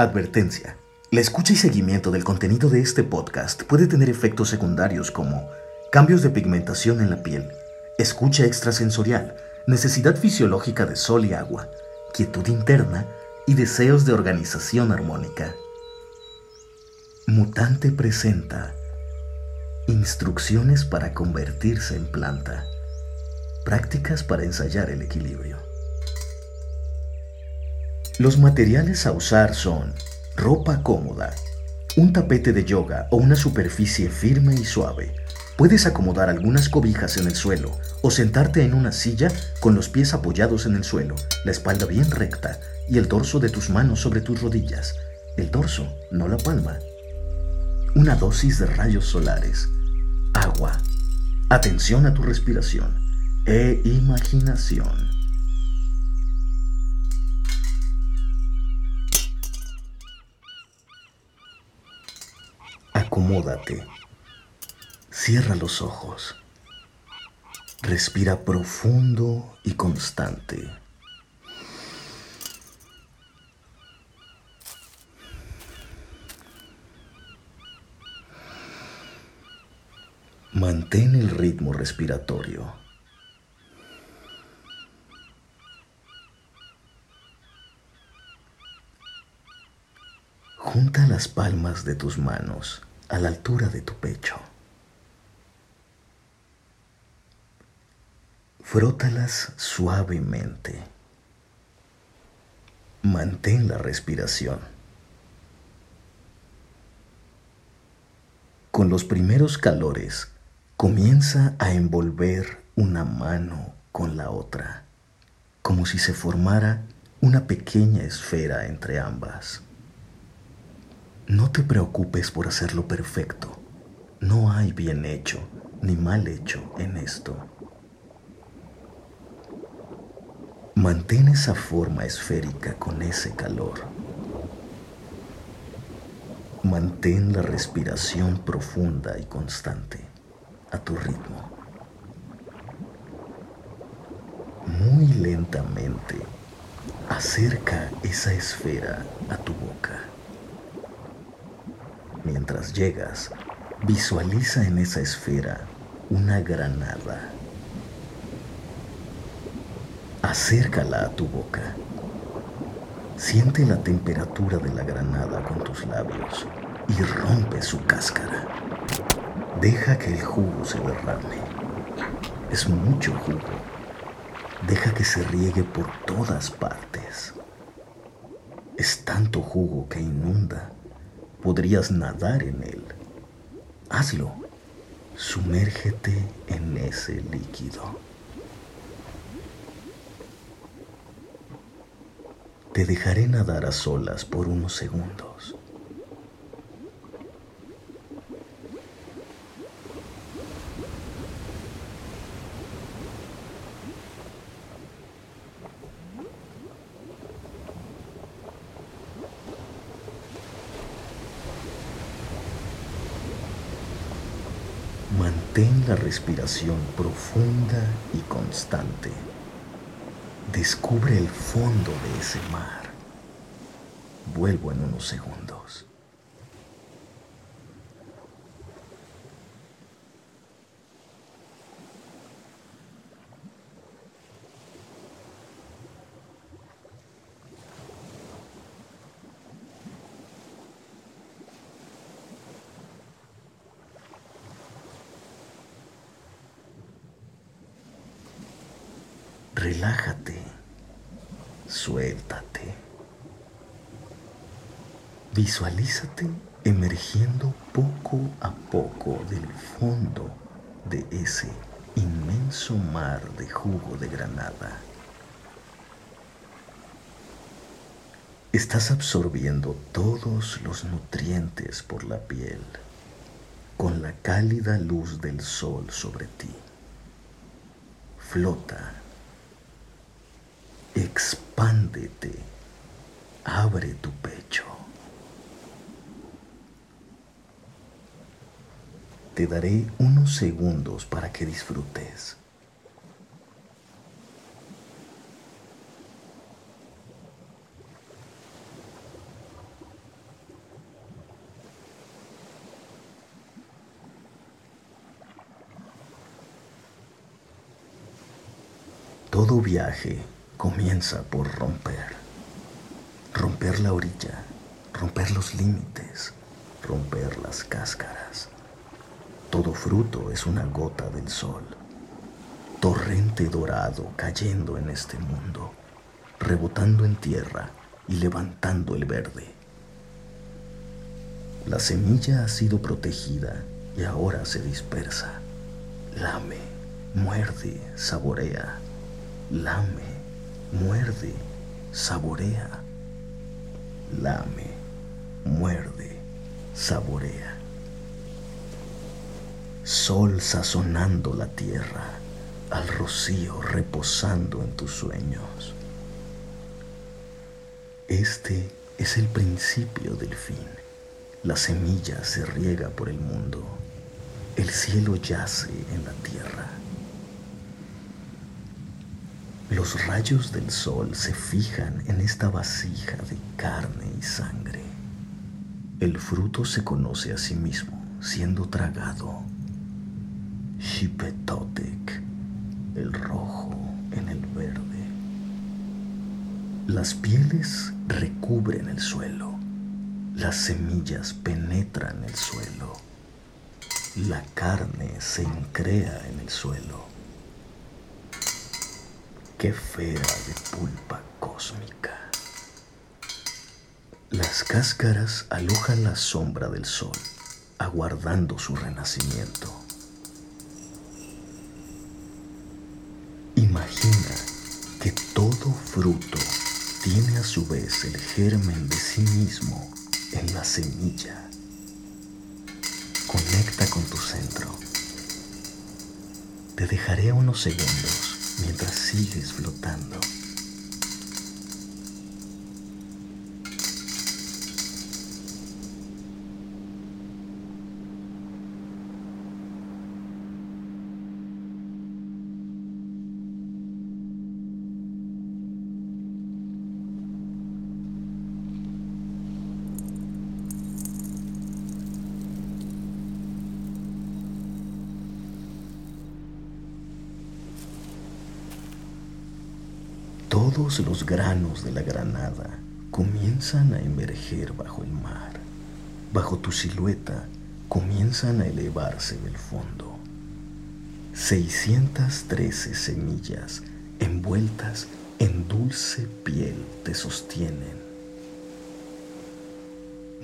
Advertencia. La escucha y seguimiento del contenido de este podcast puede tener efectos secundarios como cambios de pigmentación en la piel, escucha extrasensorial, necesidad fisiológica de sol y agua, quietud interna y deseos de organización armónica. Mutante presenta Instrucciones para convertirse en planta. Prácticas para ensayar el equilibrio. Los materiales a usar son ropa cómoda, un tapete de yoga o una superficie firme y suave. Puedes acomodar algunas cobijas en el suelo o sentarte en una silla con los pies apoyados en el suelo, la espalda bien recta y el dorso de tus manos sobre tus rodillas. El dorso, no la palma. Una dosis de rayos solares. Agua. Atención a tu respiración e imaginación. Acomódate. Cierra los ojos. Respira profundo y constante. Mantén el ritmo respiratorio. Junta las palmas de tus manos a la altura de tu pecho. Frótalas suavemente. Mantén la respiración. Con los primeros calores, comienza a envolver una mano con la otra, como si se formara una pequeña esfera entre ambas. No te preocupes por hacerlo perfecto. No hay bien hecho ni mal hecho en esto. Mantén esa forma esférica con ese calor. Mantén la respiración profunda y constante a tu ritmo. Muy lentamente acerca esa esfera a tu boca. Mientras llegas, visualiza en esa esfera una granada. Acércala a tu boca. Siente la temperatura de la granada con tus labios y rompe su cáscara. Deja que el jugo se derrame. Es mucho jugo. Deja que se riegue por todas partes. Es tanto jugo que inunda podrías nadar en él. Hazlo. Sumérgete en ese líquido. Te dejaré nadar a solas por unos segundos. Mantén la respiración profunda y constante. Descubre el fondo de ese mar. Vuelvo en unos segundos. Relájate, suéltate. Visualízate emergiendo poco a poco del fondo de ese inmenso mar de jugo de granada. Estás absorbiendo todos los nutrientes por la piel con la cálida luz del sol sobre ti. Flota expándete, abre tu pecho. Te daré unos segundos para que disfrutes. Todo viaje comienza por romper. Romper la orilla, romper los límites, romper las cáscaras. Todo fruto es una gota del sol, torrente dorado cayendo en este mundo, rebotando en tierra y levantando el verde. La semilla ha sido protegida y ahora se dispersa. Lame, muerde, saborea. Lame, muerde, saborea. Lame, muerde, saborea. Sol sazonando la tierra, al rocío reposando en tus sueños. Este es el principio del fin. La semilla se riega por el mundo. El cielo yace en la tierra. Los rayos del sol se fijan en esta vasija de carne y sangre. El fruto se conoce a sí mismo siendo tragado. Shipetotec, el rojo en el verde. Las pieles recubren el suelo, las semillas penetran el suelo, la carne se increa en el suelo. Qué fea de pulpa cósmica. Las cáscaras alojan la sombra del sol, aguardando su renacimiento. Imagina que todo fruto tiene a su vez el germen de sí mismo en la semilla. Conecta con tu centro. Te dejaré unos segundos mientras sigues flotando. Todos los granos de la granada comienzan a emerger bajo el mar. Bajo tu silueta comienzan a elevarse del fondo. 613 semillas envueltas en dulce piel te sostienen.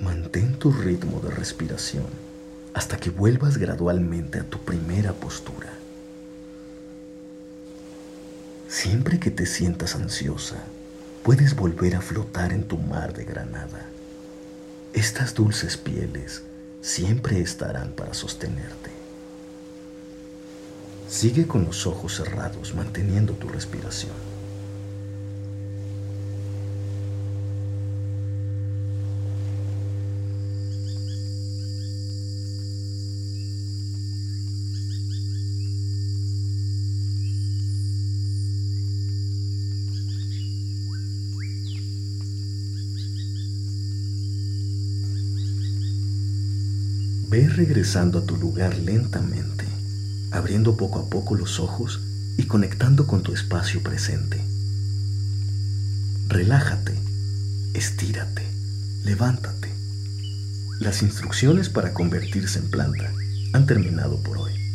Mantén tu ritmo de respiración hasta que vuelvas gradualmente a tu primera postura. Siempre que te sientas ansiosa, puedes volver a flotar en tu mar de granada. Estas dulces pieles siempre estarán para sostenerte. Sigue con los ojos cerrados manteniendo tu respiración. Ve regresando a tu lugar lentamente, abriendo poco a poco los ojos y conectando con tu espacio presente. Relájate, estírate, levántate. Las instrucciones para convertirse en planta han terminado por hoy.